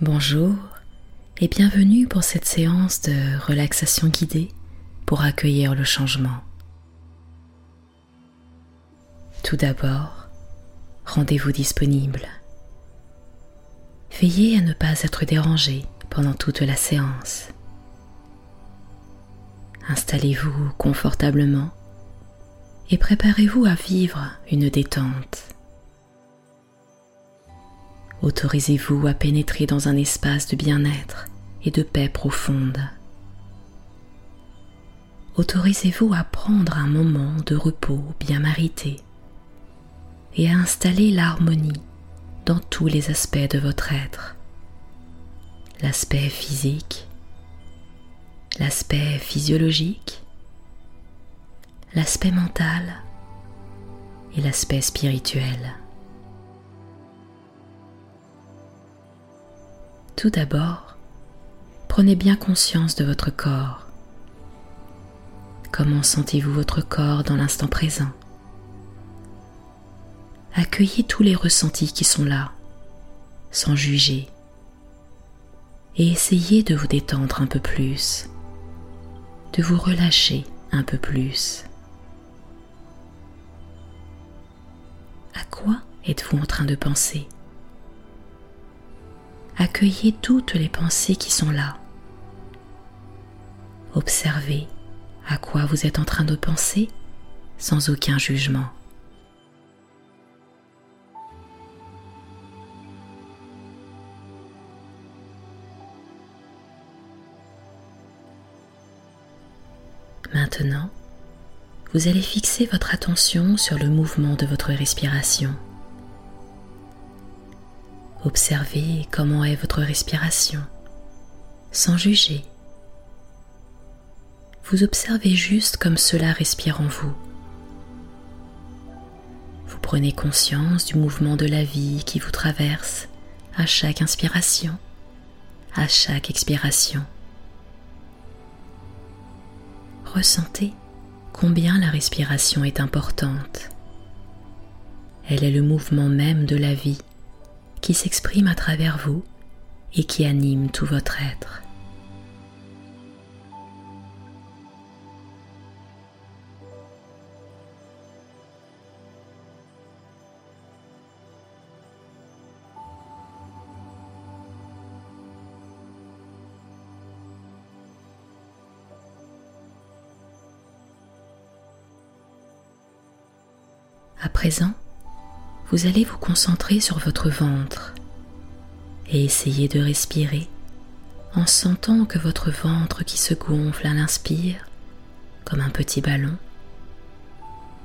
Bonjour et bienvenue pour cette séance de relaxation guidée pour accueillir le changement. Tout d'abord, rendez-vous disponible. Veillez à ne pas être dérangé pendant toute la séance. Installez-vous confortablement et préparez-vous à vivre une détente. Autorisez-vous à pénétrer dans un espace de bien-être et de paix profonde. Autorisez-vous à prendre un moment de repos bien mérité et à installer l'harmonie dans tous les aspects de votre être. L'aspect physique, l'aspect physiologique, l'aspect mental et l'aspect spirituel. Tout d'abord, prenez bien conscience de votre corps. Comment sentez-vous votre corps dans l'instant présent? Accueillez tous les ressentis qui sont là, sans juger, et essayez de vous détendre un peu plus, de vous relâcher un peu plus. À quoi êtes-vous en train de penser? Accueillez toutes les pensées qui sont là. Observez à quoi vous êtes en train de penser sans aucun jugement. Maintenant, vous allez fixer votre attention sur le mouvement de votre respiration. Observez comment est votre respiration, sans juger. Vous observez juste comme cela respire en vous. Vous prenez conscience du mouvement de la vie qui vous traverse à chaque inspiration, à chaque expiration. Ressentez combien la respiration est importante. Elle est le mouvement même de la vie qui s'exprime à travers vous et qui anime tout votre être. À présent, vous allez vous concentrer sur votre ventre et essayer de respirer en sentant que votre ventre qui se gonfle à l'inspire comme un petit ballon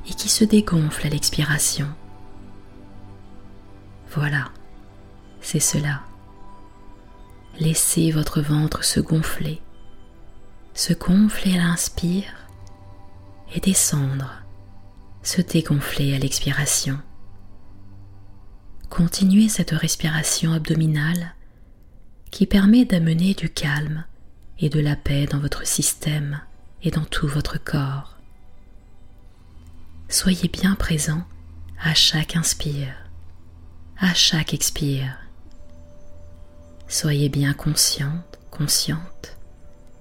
et qui se dégonfle à l'expiration. Voilà, c'est cela. Laissez votre ventre se gonfler, se gonfler à l'inspire et descendre, se dégonfler à l'expiration. Continuez cette respiration abdominale qui permet d'amener du calme et de la paix dans votre système et dans tout votre corps. Soyez bien présent à chaque inspire, à chaque expire. Soyez bien consciente, consciente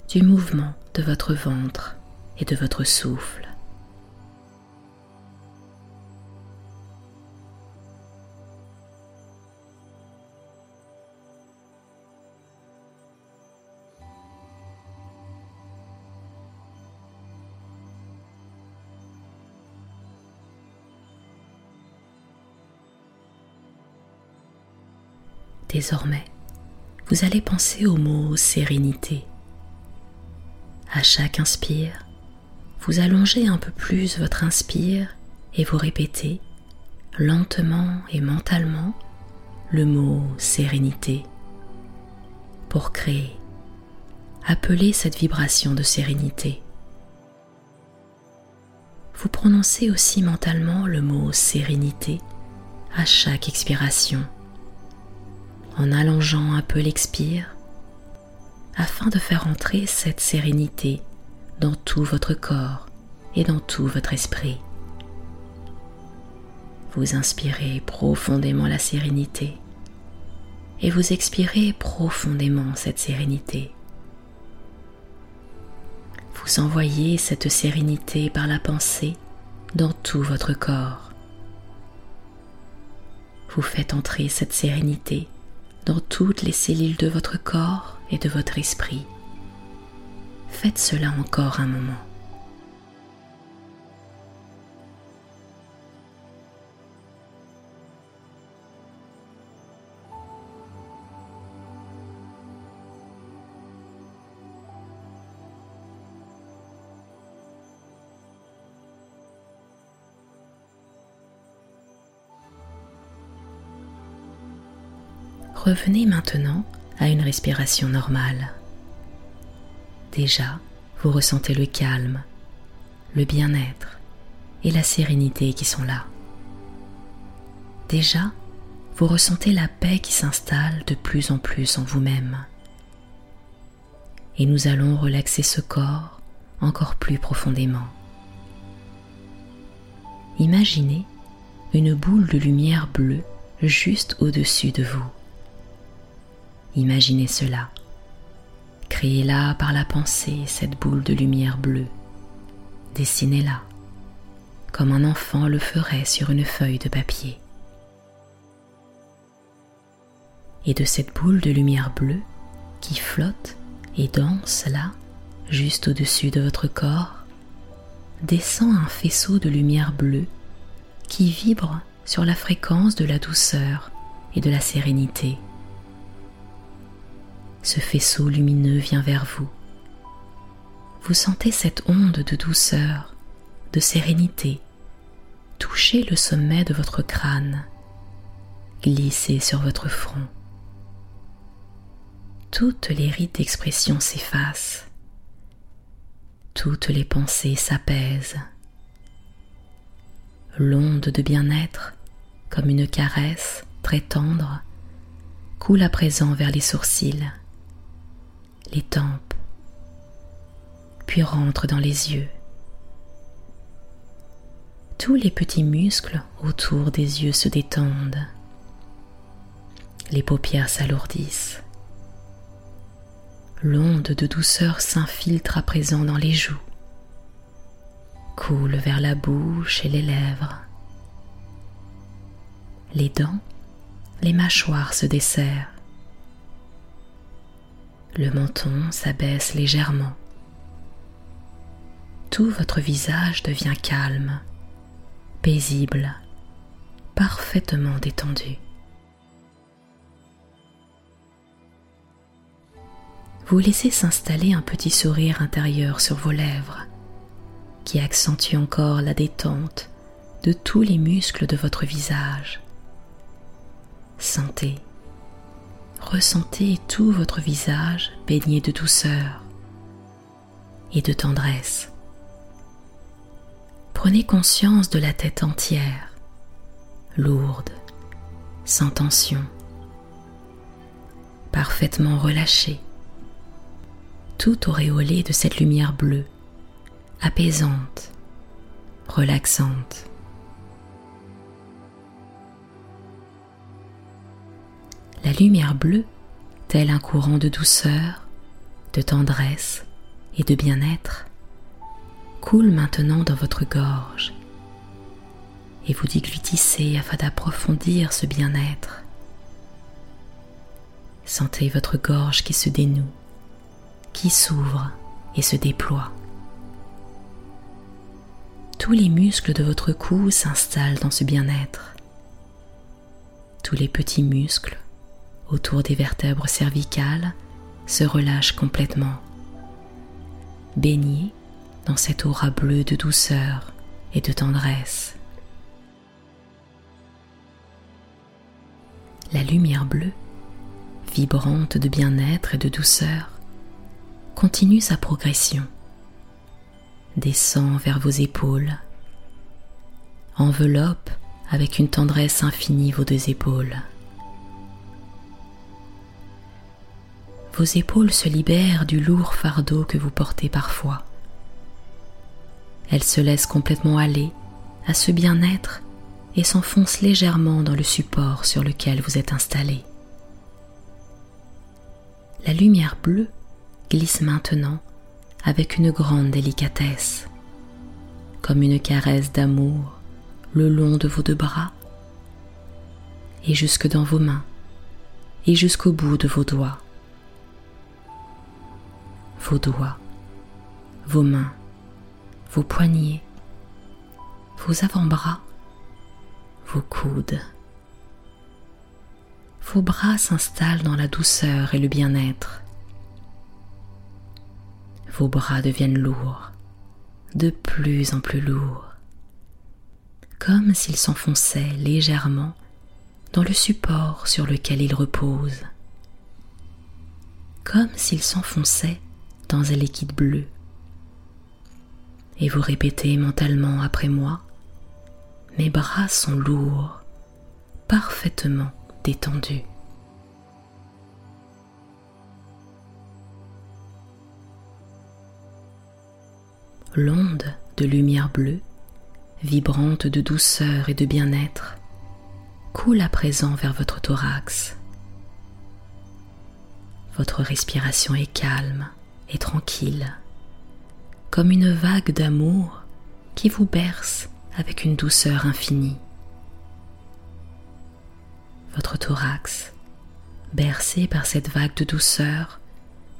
du mouvement de votre ventre et de votre souffle. Désormais, vous allez penser au mot sérénité. À chaque inspire, vous allongez un peu plus votre inspire et vous répétez lentement et mentalement le mot sérénité pour créer, appeler cette vibration de sérénité. Vous prononcez aussi mentalement le mot sérénité à chaque expiration en allongeant un peu l'expire afin de faire entrer cette sérénité dans tout votre corps et dans tout votre esprit. Vous inspirez profondément la sérénité et vous expirez profondément cette sérénité. Vous envoyez cette sérénité par la pensée dans tout votre corps. Vous faites entrer cette sérénité dans toutes les cellules de votre corps et de votre esprit. Faites cela encore un moment. Revenez maintenant à une respiration normale. Déjà, vous ressentez le calme, le bien-être et la sérénité qui sont là. Déjà, vous ressentez la paix qui s'installe de plus en plus en vous-même. Et nous allons relaxer ce corps encore plus profondément. Imaginez une boule de lumière bleue juste au-dessus de vous. Imaginez cela. Créez-la par la pensée, cette boule de lumière bleue. Dessinez-la, comme un enfant le ferait sur une feuille de papier. Et de cette boule de lumière bleue qui flotte et danse là, juste au-dessus de votre corps, descend un faisceau de lumière bleue qui vibre sur la fréquence de la douceur et de la sérénité ce faisceau lumineux vient vers vous. Vous sentez cette onde de douceur, de sérénité, toucher le sommet de votre crâne, glisser sur votre front. Toutes les rites d'expression s'effacent, toutes les pensées s'apaisent. L'onde de bien-être, comme une caresse très tendre, coule à présent vers les sourcils les tempes, puis rentre dans les yeux. Tous les petits muscles autour des yeux se détendent. Les paupières s'alourdissent. L'onde de douceur s'infiltre à présent dans les joues, coule vers la bouche et les lèvres. Les dents, les mâchoires se desserrent le menton s'abaisse légèrement. Tout votre visage devient calme, paisible, parfaitement détendu. Vous laissez s'installer un petit sourire intérieur sur vos lèvres qui accentue encore la détente de tous les muscles de votre visage. Sentez ressentez tout votre visage baigné de douceur et de tendresse. Prenez conscience de la tête entière, lourde, sans tension, parfaitement relâchée, tout auréolée de cette lumière bleue, apaisante, relaxante. La lumière bleue, tel un courant de douceur, de tendresse et de bien-être, coule maintenant dans votre gorge et vous déglutissez afin d'approfondir ce bien-être. Sentez votre gorge qui se dénoue, qui s'ouvre et se déploie. Tous les muscles de votre cou s'installent dans ce bien-être. Tous les petits muscles autour des vertèbres cervicales se relâche complètement, baigné dans cette aura bleue de douceur et de tendresse. La lumière bleue, vibrante de bien-être et de douceur, continue sa progression, descend vers vos épaules, enveloppe avec une tendresse infinie vos deux épaules. Vos épaules se libèrent du lourd fardeau que vous portez parfois. Elles se laissent complètement aller à ce bien-être et s'enfoncent légèrement dans le support sur lequel vous êtes installé. La lumière bleue glisse maintenant avec une grande délicatesse, comme une caresse d'amour le long de vos deux bras et jusque dans vos mains et jusqu'au bout de vos doigts. Vos doigts, vos mains, vos poignets, vos avant-bras, vos coudes. Vos bras s'installent dans la douceur et le bien-être. Vos bras deviennent lourds, de plus en plus lourds, comme s'ils s'enfonçaient légèrement dans le support sur lequel ils reposent, comme s'ils s'enfonçaient dans un liquide bleu. Et vous répétez mentalement après moi, mes bras sont lourds, parfaitement détendus. L'onde de lumière bleue, vibrante de douceur et de bien-être, coule à présent vers votre thorax. Votre respiration est calme et tranquille, comme une vague d'amour qui vous berce avec une douceur infinie. Votre thorax, bercé par cette vague de douceur,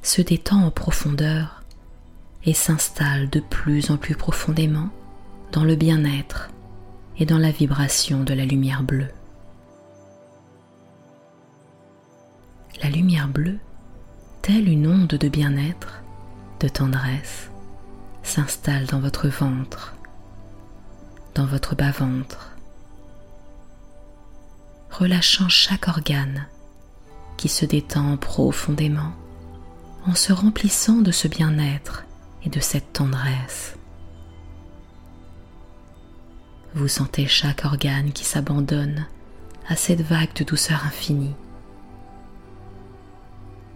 se détend en profondeur et s'installe de plus en plus profondément dans le bien-être et dans la vibration de la lumière bleue. la lumière bleue, telle une onde de bien-être, de tendresse, s'installe dans votre ventre, dans votre bas-ventre, relâchant chaque organe qui se détend profondément en se remplissant de ce bien-être et de cette tendresse. Vous sentez chaque organe qui s'abandonne à cette vague de douceur infinie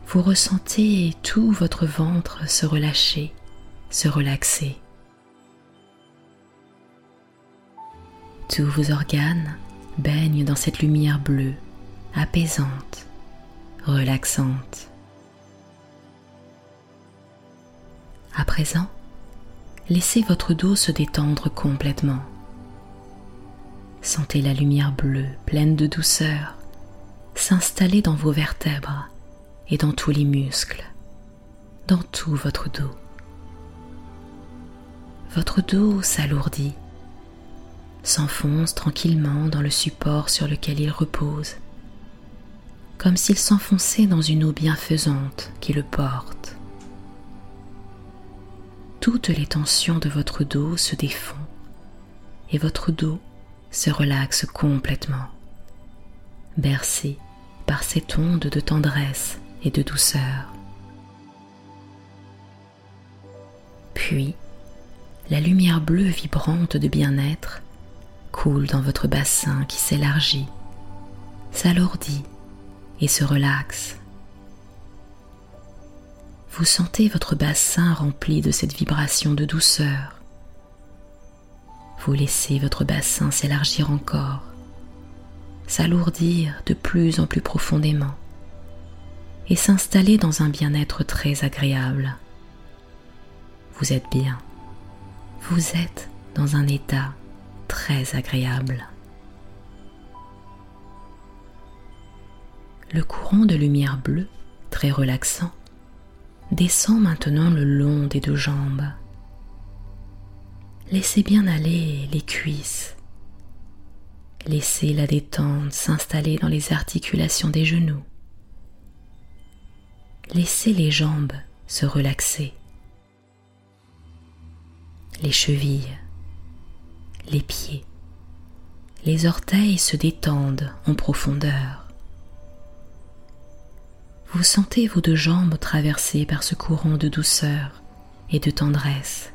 vous ressentez tout votre ventre se relâcher, se relaxer. Tous vos organes baignent dans cette lumière bleue, apaisante, relaxante. À présent, laissez votre dos se détendre complètement. Sentez la lumière bleue pleine de douceur s'installer dans vos vertèbres et dans tous les muscles, dans tout votre dos. Votre dos s'alourdit, s'enfonce tranquillement dans le support sur lequel il repose, comme s'il s'enfonçait dans une eau bienfaisante qui le porte. Toutes les tensions de votre dos se défont et votre dos se relaxe complètement, bercé par cette onde de tendresse et de douceur. Puis, la lumière bleue vibrante de bien-être coule dans votre bassin qui s'élargit, s'alourdit et se relaxe. Vous sentez votre bassin rempli de cette vibration de douceur. Vous laissez votre bassin s'élargir encore, s'alourdir de plus en plus profondément et s'installer dans un bien-être très agréable. Vous êtes bien. Vous êtes dans un état très agréable. Le courant de lumière bleue, très relaxant, descend maintenant le long des deux jambes. Laissez bien aller les cuisses. Laissez la détente s'installer dans les articulations des genoux. Laissez les jambes se relaxer, les chevilles, les pieds, les orteils se détendent en profondeur. Vous sentez vos deux jambes traversées par ce courant de douceur et de tendresse.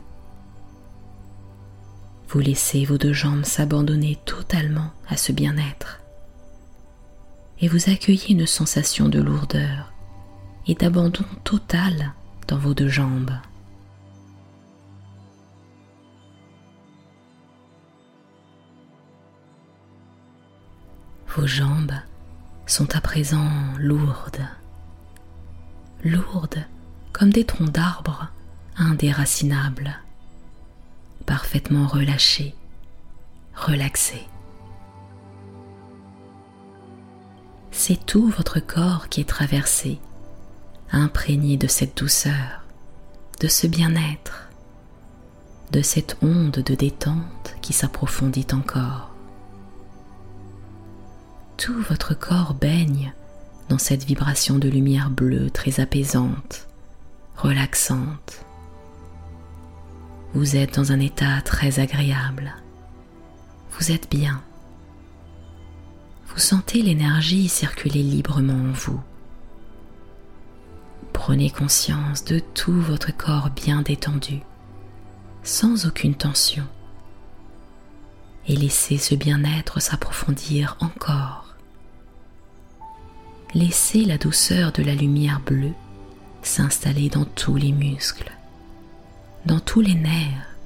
Vous laissez vos deux jambes s'abandonner totalement à ce bien-être et vous accueillez une sensation de lourdeur et d'abandon total dans vos deux jambes. Vos jambes sont à présent lourdes, lourdes comme des troncs d'arbres indéracinables, parfaitement relâchés, relaxés. C'est tout votre corps qui est traversé, imprégné de cette douceur, de ce bien-être, de cette onde de détente qui s'approfondit encore. Tout votre corps baigne dans cette vibration de lumière bleue très apaisante, relaxante. Vous êtes dans un état très agréable. Vous êtes bien. Vous sentez l'énergie circuler librement en vous. Prenez conscience de tout votre corps bien détendu, sans aucune tension, et laissez ce bien-être s'approfondir encore laissez la douceur de la lumière bleue s'installer dans tous les muscles, dans tous les nerfs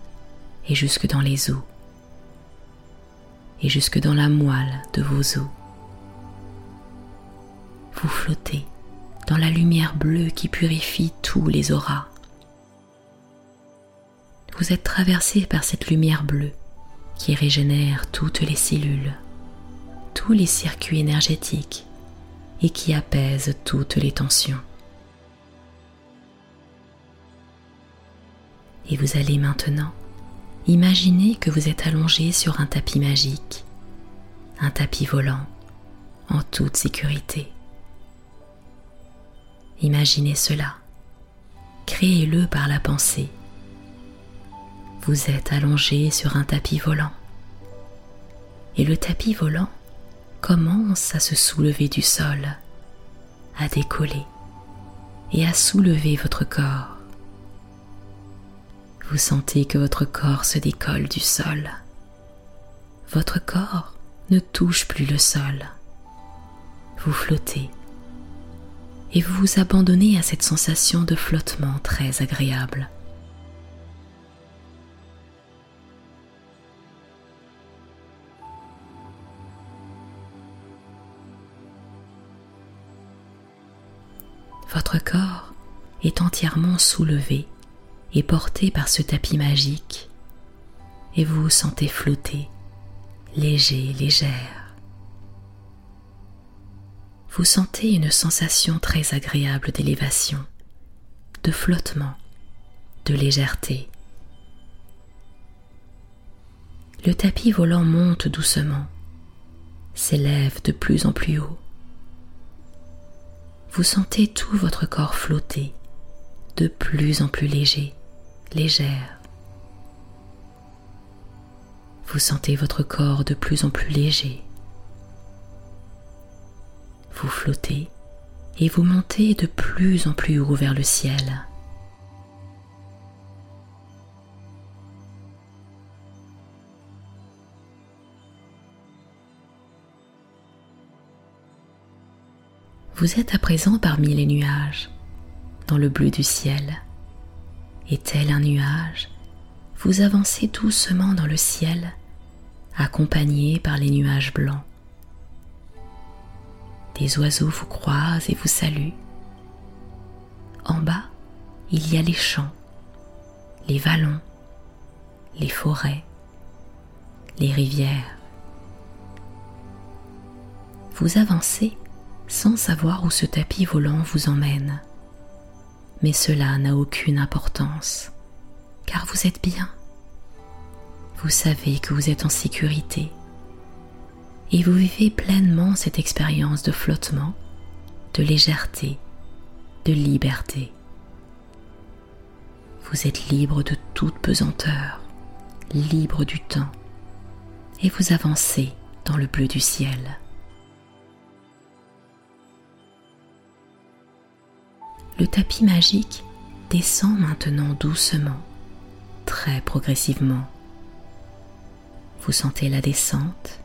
et jusque dans les os, et jusque dans la moelle de vos os. Vous flottez dans la lumière bleue qui purifie tous les auras. Vous êtes traversé par cette lumière bleue qui régénère toutes les cellules, tous les circuits énergétiques et qui apaise toutes les tensions. Et vous allez maintenant imaginer que vous êtes allongé sur un tapis magique, un tapis volant, en toute sécurité. Imaginez cela, créez-le par la pensée. Vous êtes allongé sur un tapis volant et le tapis volant commence à se soulever du sol, à décoller et à soulever votre corps. Vous sentez que votre corps se décolle du sol. Votre corps ne touche plus le sol. Vous flottez et vous vous abandonnez à cette sensation de flottement très agréable. Votre corps est entièrement soulevé et porté par ce tapis magique et vous vous sentez flotter, léger, légère. Vous sentez une sensation très agréable d'élévation, de flottement, de légèreté. Le tapis volant monte doucement, s'élève de plus en plus haut vous sentez tout votre corps flotter, de plus en plus léger, légère. Vous sentez votre corps de plus en plus léger. Vous flottez et vous montez de plus en plus haut vers le ciel. Vous êtes à présent parmi les nuages, dans le bleu du ciel. Et tel un nuage, vous avancez doucement dans le ciel, accompagné par les nuages blancs. Des oiseaux vous croisent et vous saluent. En bas, il y a les champs, les vallons, les forêts, les rivières. Vous avancez sans savoir où ce tapis volant vous emmène. Mais cela n'a aucune importance, car vous êtes bien. Vous savez que vous êtes en sécurité et vous vivez pleinement cette expérience de flottement, de légèreté, de liberté. Vous êtes libre de toute pesanteur, libre du temps, et vous avancez dans le bleu du ciel. Le tapis magique descend maintenant doucement, très progressivement. Vous sentez la descente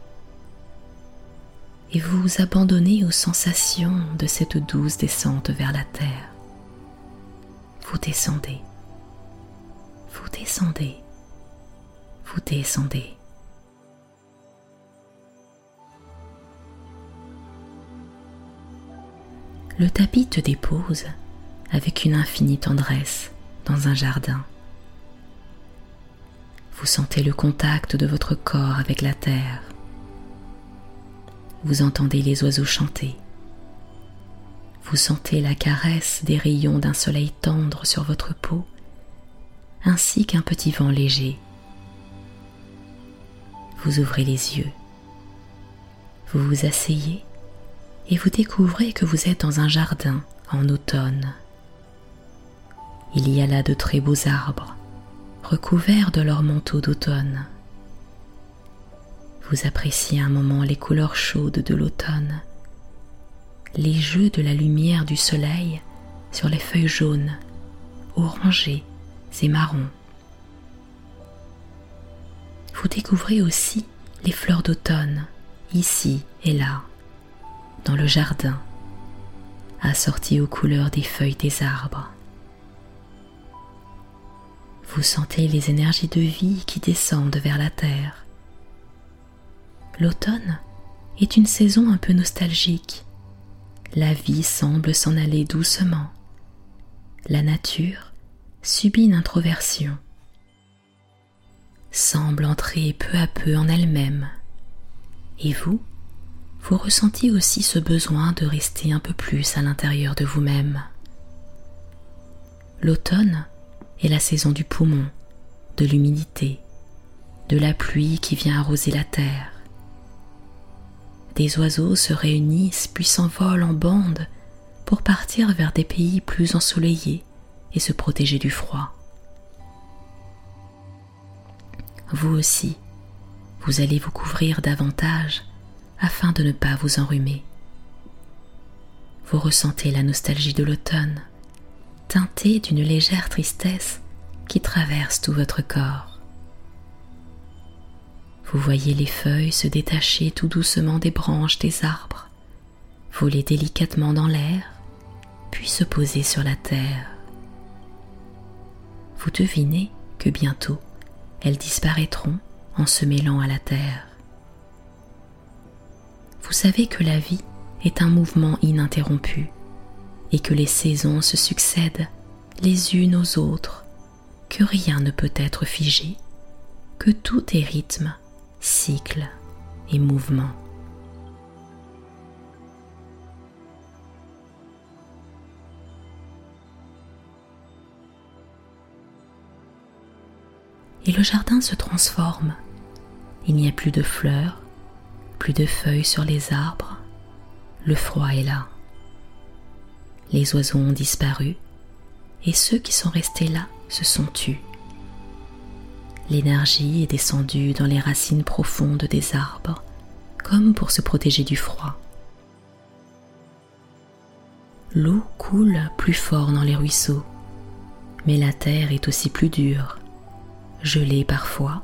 et vous vous abandonnez aux sensations de cette douce descente vers la terre. Vous descendez, vous descendez, vous descendez. Le tapis te dépose avec une infinie tendresse dans un jardin. Vous sentez le contact de votre corps avec la terre. Vous entendez les oiseaux chanter. Vous sentez la caresse des rayons d'un soleil tendre sur votre peau, ainsi qu'un petit vent léger. Vous ouvrez les yeux. Vous vous asseyez et vous découvrez que vous êtes dans un jardin en automne. Il y a là de très beaux arbres, recouverts de leur manteau d'automne. Vous appréciez un moment les couleurs chaudes de l'automne, les jeux de la lumière du soleil sur les feuilles jaunes, orangées et marrons. Vous découvrez aussi les fleurs d'automne, ici et là, dans le jardin, assorties aux couleurs des feuilles des arbres. Vous sentez les énergies de vie qui descendent vers la terre. L'automne est une saison un peu nostalgique. La vie semble s'en aller doucement. La nature subit une introversion, semble entrer peu à peu en elle-même. Et vous, vous ressentez aussi ce besoin de rester un peu plus à l'intérieur de vous-même. L'automne est la saison du poumon, de l'humidité, de la pluie qui vient arroser la terre. Des oiseaux se réunissent puis s'envolent en bande pour partir vers des pays plus ensoleillés et se protéger du froid. Vous aussi, vous allez vous couvrir davantage afin de ne pas vous enrhumer. Vous ressentez la nostalgie de l'automne, teintée d'une légère tristesse qui traverse tout votre corps. Vous voyez les feuilles se détacher tout doucement des branches des arbres, voler délicatement dans l'air, puis se poser sur la terre. Vous devinez que bientôt elles disparaîtront en se mêlant à la terre. Vous savez que la vie est un mouvement ininterrompu et que les saisons se succèdent les unes aux autres, que rien ne peut être figé, que tout est rythme, cycle et mouvement. Et le jardin se transforme. Il n'y a plus de fleurs, plus de feuilles sur les arbres. Le froid est là les oiseaux ont disparu et ceux qui sont restés là se sont tus. L'énergie est descendue dans les racines profondes des arbres, comme pour se protéger du froid. L'eau coule plus fort dans les ruisseaux, mais la terre est aussi plus dure, gelée parfois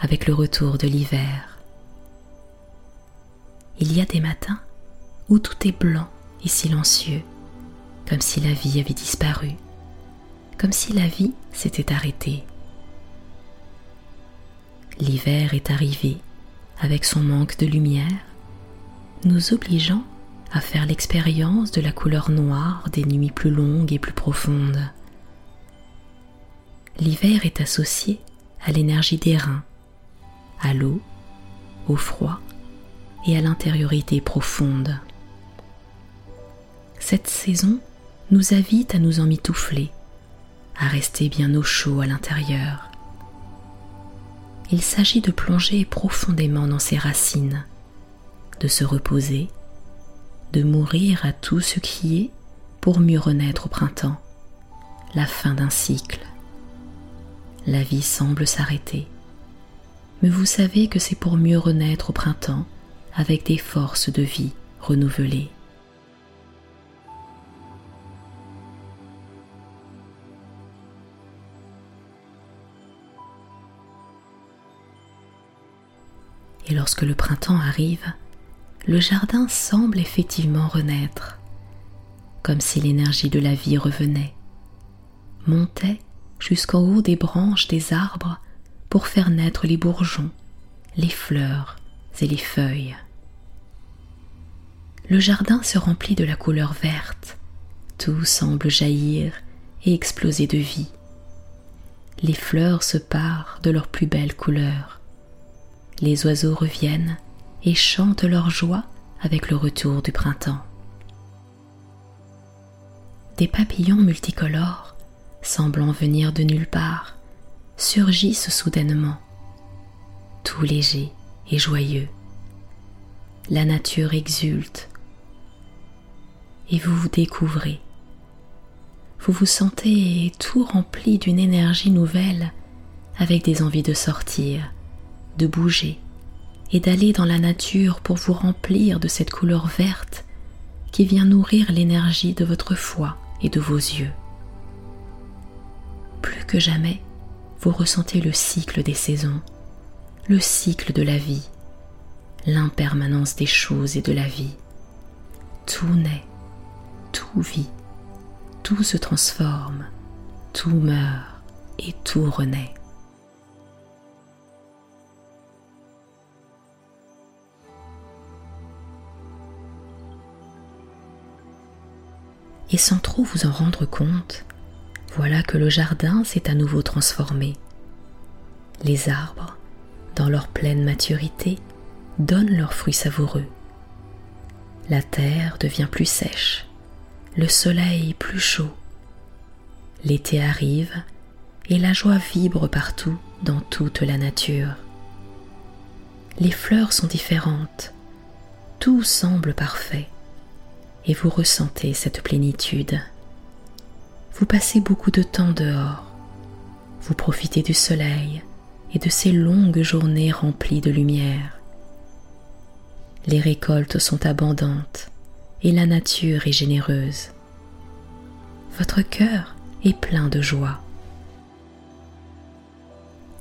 avec le retour de l'hiver. Il y a des matins où tout est blanc et silencieux, comme si la vie avait disparu, comme si la vie s'était arrêtée. L'hiver est arrivé avec son manque de lumière, nous obligeant à faire l'expérience de la couleur noire des nuits plus longues et plus profondes. L'hiver est associé à l'énergie des reins, à l'eau, au froid et à l'intériorité profonde. Cette saison nous invite à nous emmitoufler, à rester bien au chaud à l'intérieur. Il s'agit de plonger profondément dans ses racines, de se reposer, de mourir à tout ce qui est pour mieux renaître au printemps, la fin d'un cycle. La vie semble s'arrêter, mais vous savez que c'est pour mieux renaître au printemps avec des forces de vie renouvelées. Lorsque le printemps arrive, le jardin semble effectivement renaître, comme si l'énergie de la vie revenait, montait jusqu'en haut des branches des arbres pour faire naître les bourgeons, les fleurs et les feuilles. Le jardin se remplit de la couleur verte, Tout semble jaillir et exploser de vie. Les fleurs se parent de leurs plus belles couleurs. Les oiseaux reviennent et chantent leur joie avec le retour du printemps. Des papillons multicolores, semblant venir de nulle part, surgissent soudainement, tout légers et joyeux. La nature exulte et vous vous découvrez. Vous vous sentez tout rempli d'une énergie nouvelle avec des envies de sortir, de bouger et d'aller dans la nature pour vous remplir de cette couleur verte qui vient nourrir l'énergie de votre foi et de vos yeux. Plus que jamais, vous ressentez le cycle des saisons, le cycle de la vie, l'impermanence des choses et de la vie. Tout naît, tout vit, tout se transforme, tout meurt et tout renaît. Et sans trop vous en rendre compte, voilà que le jardin s'est à nouveau transformé. Les arbres, dans leur pleine maturité, donnent leurs fruits savoureux. La terre devient plus sèche, le soleil plus chaud. L'été arrive et la joie vibre partout dans toute la nature. Les fleurs sont différentes, tout semble parfait et vous ressentez cette plénitude. Vous passez beaucoup de temps dehors, vous profitez du soleil et de ces longues journées remplies de lumière. Les récoltes sont abondantes et la nature est généreuse. Votre cœur est plein de joie.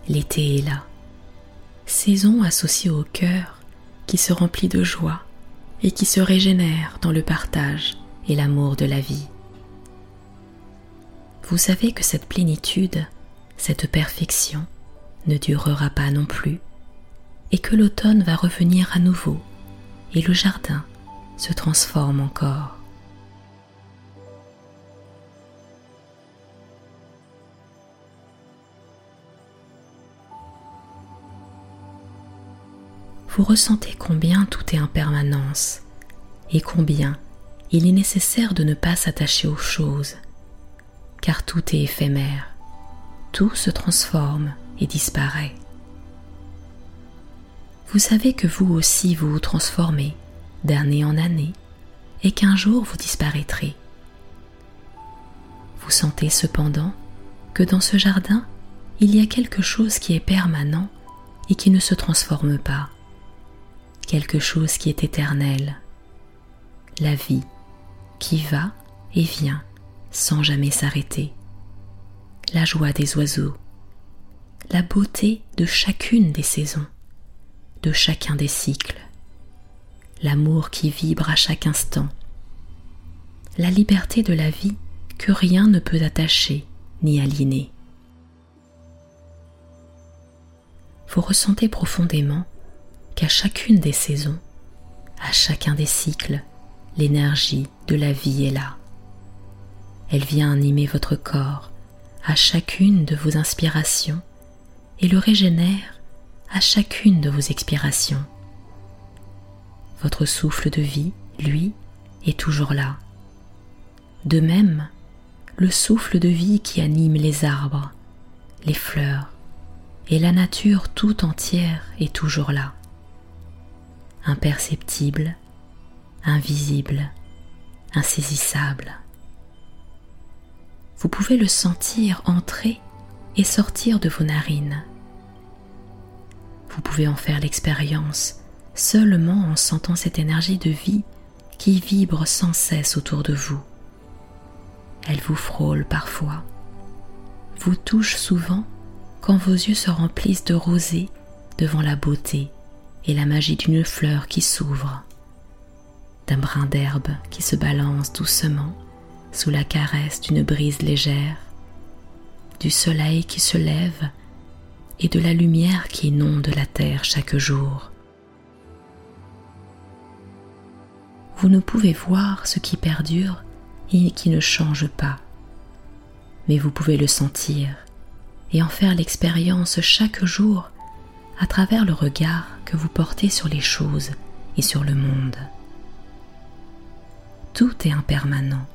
L'été est là, saison associée au cœur qui se remplit de joie et qui se régénère dans le partage et l'amour de la vie. Vous savez que cette plénitude, cette perfection, ne durera pas non plus, et que l'automne va revenir à nouveau, et le jardin se transforme encore. Vous ressentez combien tout est impermanence et combien il est nécessaire de ne pas s'attacher aux choses, car tout est éphémère, tout se transforme et disparaît. Vous savez que vous aussi vous vous transformez d'année en année et qu'un jour vous disparaîtrez. Vous sentez cependant que dans ce jardin, il y a quelque chose qui est permanent et qui ne se transforme pas quelque chose qui est éternel, la vie qui va et vient sans jamais s'arrêter, la joie des oiseaux, la beauté de chacune des saisons, de chacun des cycles, l'amour qui vibre à chaque instant, la liberté de la vie que rien ne peut attacher ni aliéner. Vous ressentez profondément qu'à chacune des saisons, à chacun des cycles, l'énergie de la vie est là. Elle vient animer votre corps à chacune de vos inspirations et le régénère à chacune de vos expirations. Votre souffle de vie, lui, est toujours là. De même, le souffle de vie qui anime les arbres, les fleurs et la nature tout entière est toujours là imperceptible, invisible, insaisissable. Vous pouvez le sentir entrer et sortir de vos narines. Vous pouvez en faire l'expérience seulement en sentant cette énergie de vie qui vibre sans cesse autour de vous. Elle vous frôle parfois, vous touche souvent quand vos yeux se remplissent de rosée devant la beauté et la magie d'une fleur qui s'ouvre, d'un brin d'herbe qui se balance doucement sous la caresse d'une brise légère, du soleil qui se lève et de la lumière qui inonde la terre chaque jour. Vous ne pouvez voir ce qui perdure et qui ne change pas. Mais vous pouvez le sentir et en faire l'expérience chaque jour à travers le regard que vous portez sur les choses et sur le monde. Tout est impermanent,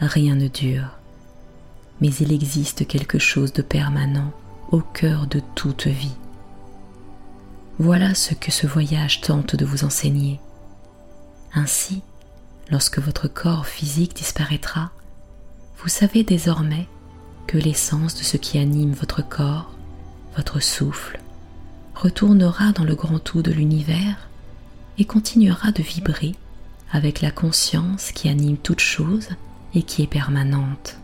rien ne dure, mais il existe quelque chose de permanent au cœur de toute vie. Voilà ce que ce voyage tente de vous enseigner. Ainsi, lorsque votre corps physique disparaîtra, vous savez désormais que l'essence de ce qui anime votre corps, votre souffle, retournera dans le grand tout de l'univers et continuera de vibrer avec la conscience qui anime toute chose et qui est permanente.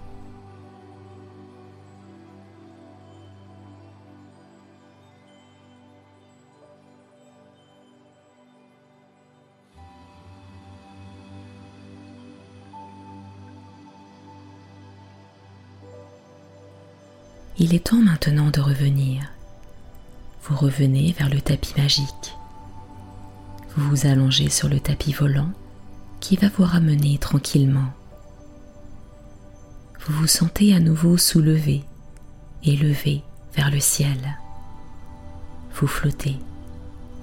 Il est temps maintenant de revenir. Vous revenez vers le tapis magique. Vous vous allongez sur le tapis volant qui va vous ramener tranquillement. Vous vous sentez à nouveau soulevé, élevé vers le ciel. Vous flottez,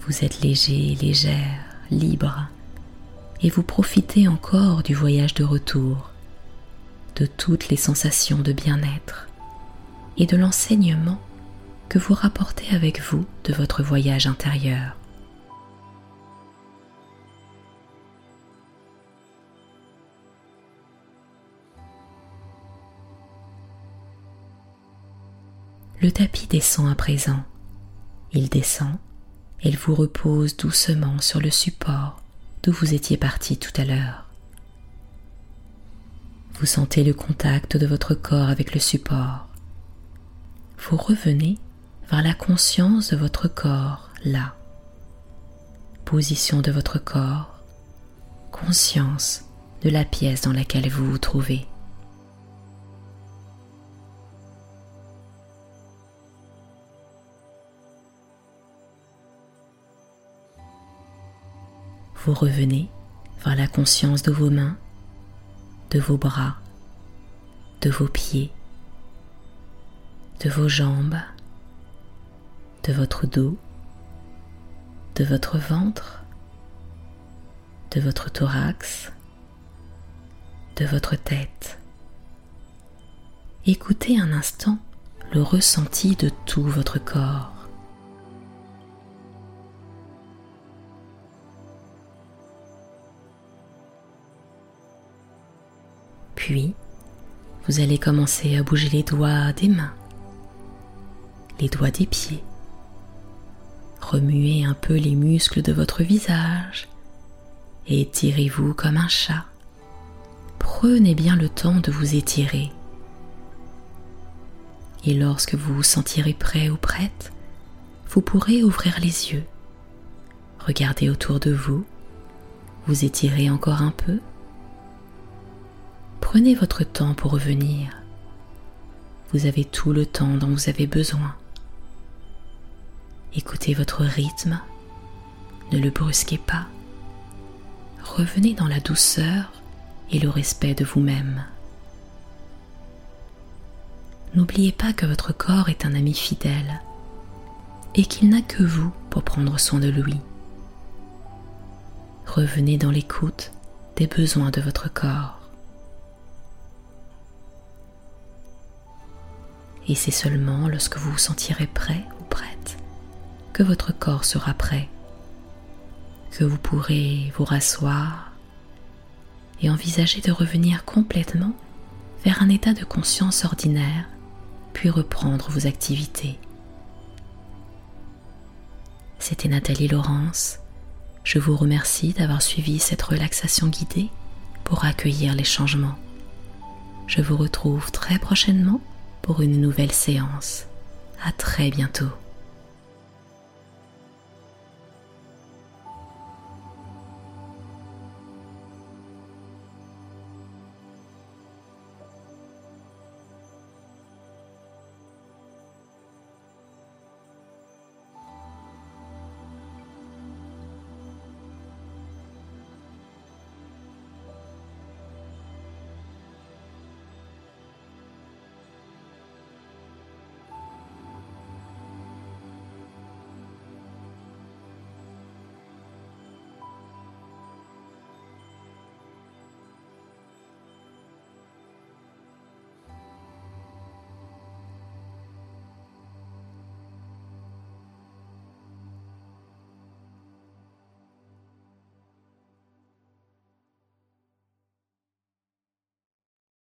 vous êtes léger, légère, libre, et vous profitez encore du voyage de retour, de toutes les sensations de bien-être et de l'enseignement que vous rapportez avec vous de votre voyage intérieur. Le tapis descend à présent. Il descend, il vous repose doucement sur le support d'où vous étiez parti tout à l'heure. Vous sentez le contact de votre corps avec le support vous revenez vers la conscience de votre corps là. Position de votre corps, conscience de la pièce dans laquelle vous vous trouvez. Vous revenez vers la conscience de vos mains, de vos bras, de vos pieds, de vos jambes, de votre dos, de votre ventre, de votre thorax, de votre tête. Écoutez un instant le ressenti de tout votre corps. Puis, vous allez commencer à bouger les doigts des mains les doigts des pieds. Remuez un peu les muscles de votre visage et étirez-vous comme un chat. Prenez bien le temps de vous étirer. Et lorsque vous vous sentirez prêt ou prête, vous pourrez ouvrir les yeux. Regardez autour de vous, vous étirez encore un peu. Prenez votre temps pour revenir. Vous avez tout le temps dont vous avez besoin. Écoutez votre rythme, ne le brusquez pas. Revenez dans la douceur et le respect de vous-même. N'oubliez pas que votre corps est un ami fidèle et qu'il n'a que vous pour prendre soin de lui. Revenez dans l'écoute des besoins de votre corps. Et c'est seulement lorsque vous vous sentirez prêt ou prête que votre corps sera prêt, que vous pourrez vous rasseoir et envisager de revenir complètement vers un état de conscience ordinaire, puis reprendre vos activités. C'était Nathalie Laurence. Je vous remercie d'avoir suivi cette relaxation guidée pour accueillir les changements. Je vous retrouve très prochainement pour une nouvelle séance. À très bientôt.